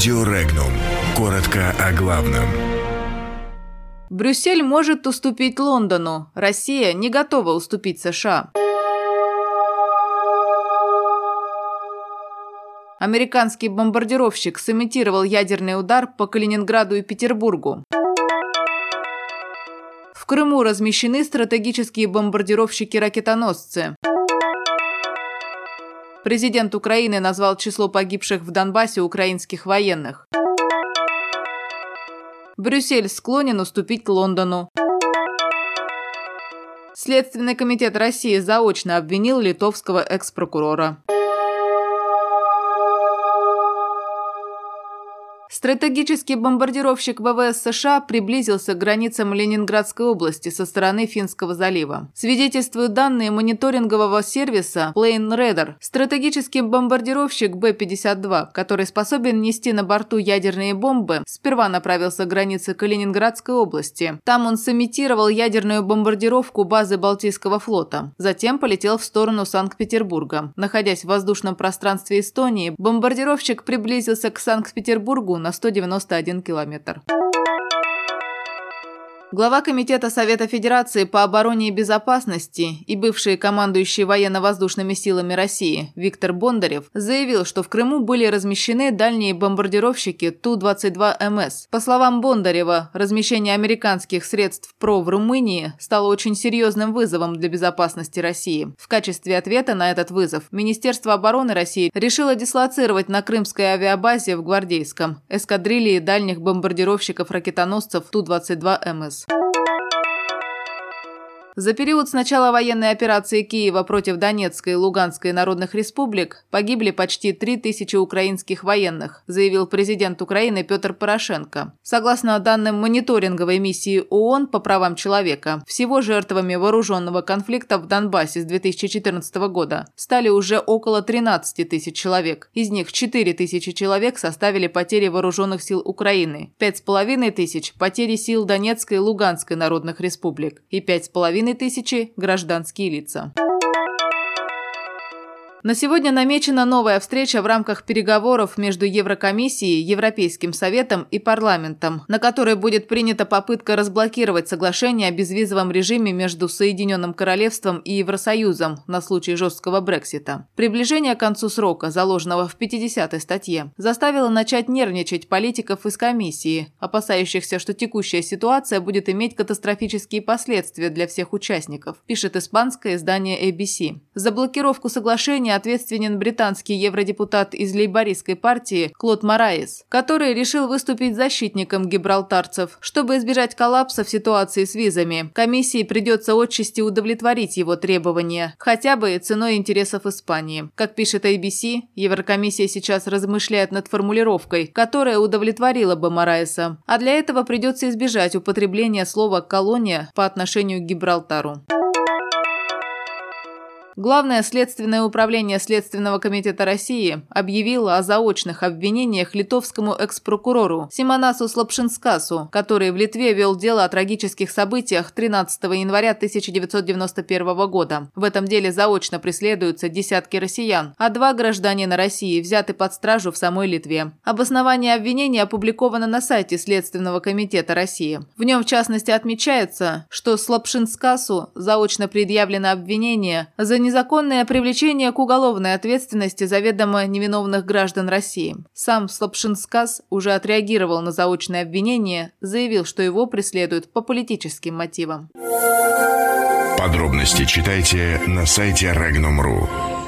Радио Регнум. Коротко о главном. Брюссель может уступить Лондону. Россия не готова уступить США. Американский бомбардировщик сымитировал ядерный удар по Калининграду и Петербургу. В Крыму размещены стратегические бомбардировщики-ракетоносцы. Президент Украины назвал число погибших в Донбассе украинских военных. Брюссель склонен уступить Лондону. Следственный комитет России заочно обвинил литовского экс-прокурора. Стратегический бомбардировщик ВВС США приблизился к границам Ленинградской области со стороны Финского залива. Свидетельствуют данные мониторингового сервиса Plane Radar. Стратегический бомбардировщик Б-52, который способен нести на борту ядерные бомбы, сперва направился к границе Калининградской области. Там он сымитировал ядерную бомбардировку базы Балтийского флота. Затем полетел в сторону Санкт-Петербурга. Находясь в воздушном пространстве Эстонии, бомбардировщик приблизился к Санкт-Петербургу на 191 километр. Глава Комитета Совета Федерации по обороне и безопасности и бывший командующий военно-воздушными силами России Виктор Бондарев заявил, что в Крыму были размещены дальние бомбардировщики Ту-22МС. По словам Бондарева, размещение американских средств ПРО в Румынии стало очень серьезным вызовом для безопасности России. В качестве ответа на этот вызов Министерство обороны России решило дислоцировать на крымской авиабазе в Гвардейском эскадрильи дальних бомбардировщиков-ракетоносцев Ту-22МС. За период с начала военной операции Киева против Донецкой и Луганской народных республик погибли почти 3000 украинских военных, заявил президент Украины Петр Порошенко. Согласно данным мониторинговой миссии ООН по правам человека, всего жертвами вооруженного конфликта в Донбассе с 2014 года стали уже около 13 тысяч человек. Из них 4 тысячи человек составили потери вооруженных сил Украины, 5,5 тысяч – потери сил Донецкой и Луганской народных республик и 5,5 половиной тысячи гражданские лица. На сегодня намечена новая встреча в рамках переговоров между Еврокомиссией, Европейским Советом и парламентом, на которой будет принята попытка разблокировать соглашение о безвизовом режиме между Соединенным Королевством и Евросоюзом на случай жесткого Брексита. Приближение к концу срока, заложенного в 50-й статье, заставило начать нервничать политиков из комиссии, опасающихся, что текущая ситуация будет иметь катастрофические последствия для всех участников, пишет испанское издание ABC. За блокировку соглашения нарушения ответственен британский евродепутат из лейбористской партии Клод Мораес, который решил выступить защитником гибралтарцев. Чтобы избежать коллапса в ситуации с визами, комиссии придется отчасти удовлетворить его требования, хотя бы ценой интересов Испании. Как пишет ABC, Еврокомиссия сейчас размышляет над формулировкой, которая удовлетворила бы Мораеса, а для этого придется избежать употребления слова «колония» по отношению к Гибралтару. Главное следственное управление Следственного комитета России объявило о заочных обвинениях литовскому экс-прокурору Симонасу Слабшинскасу, который в Литве вел дело о трагических событиях 13 января 1991 года. В этом деле заочно преследуются десятки россиян, а два гражданина России взяты под стражу в самой Литве. Обоснование обвинения опубликовано на сайте Следственного комитета России. В нем, в частности, отмечается, что Слабшинскасу заочно предъявлено обвинение за незаконное привлечение к уголовной ответственности заведомо невиновных граждан России. Сам Слабшинскас уже отреагировал на заочное обвинение, заявил, что его преследуют по политическим мотивам. Подробности читайте на сайте Regnum.ru.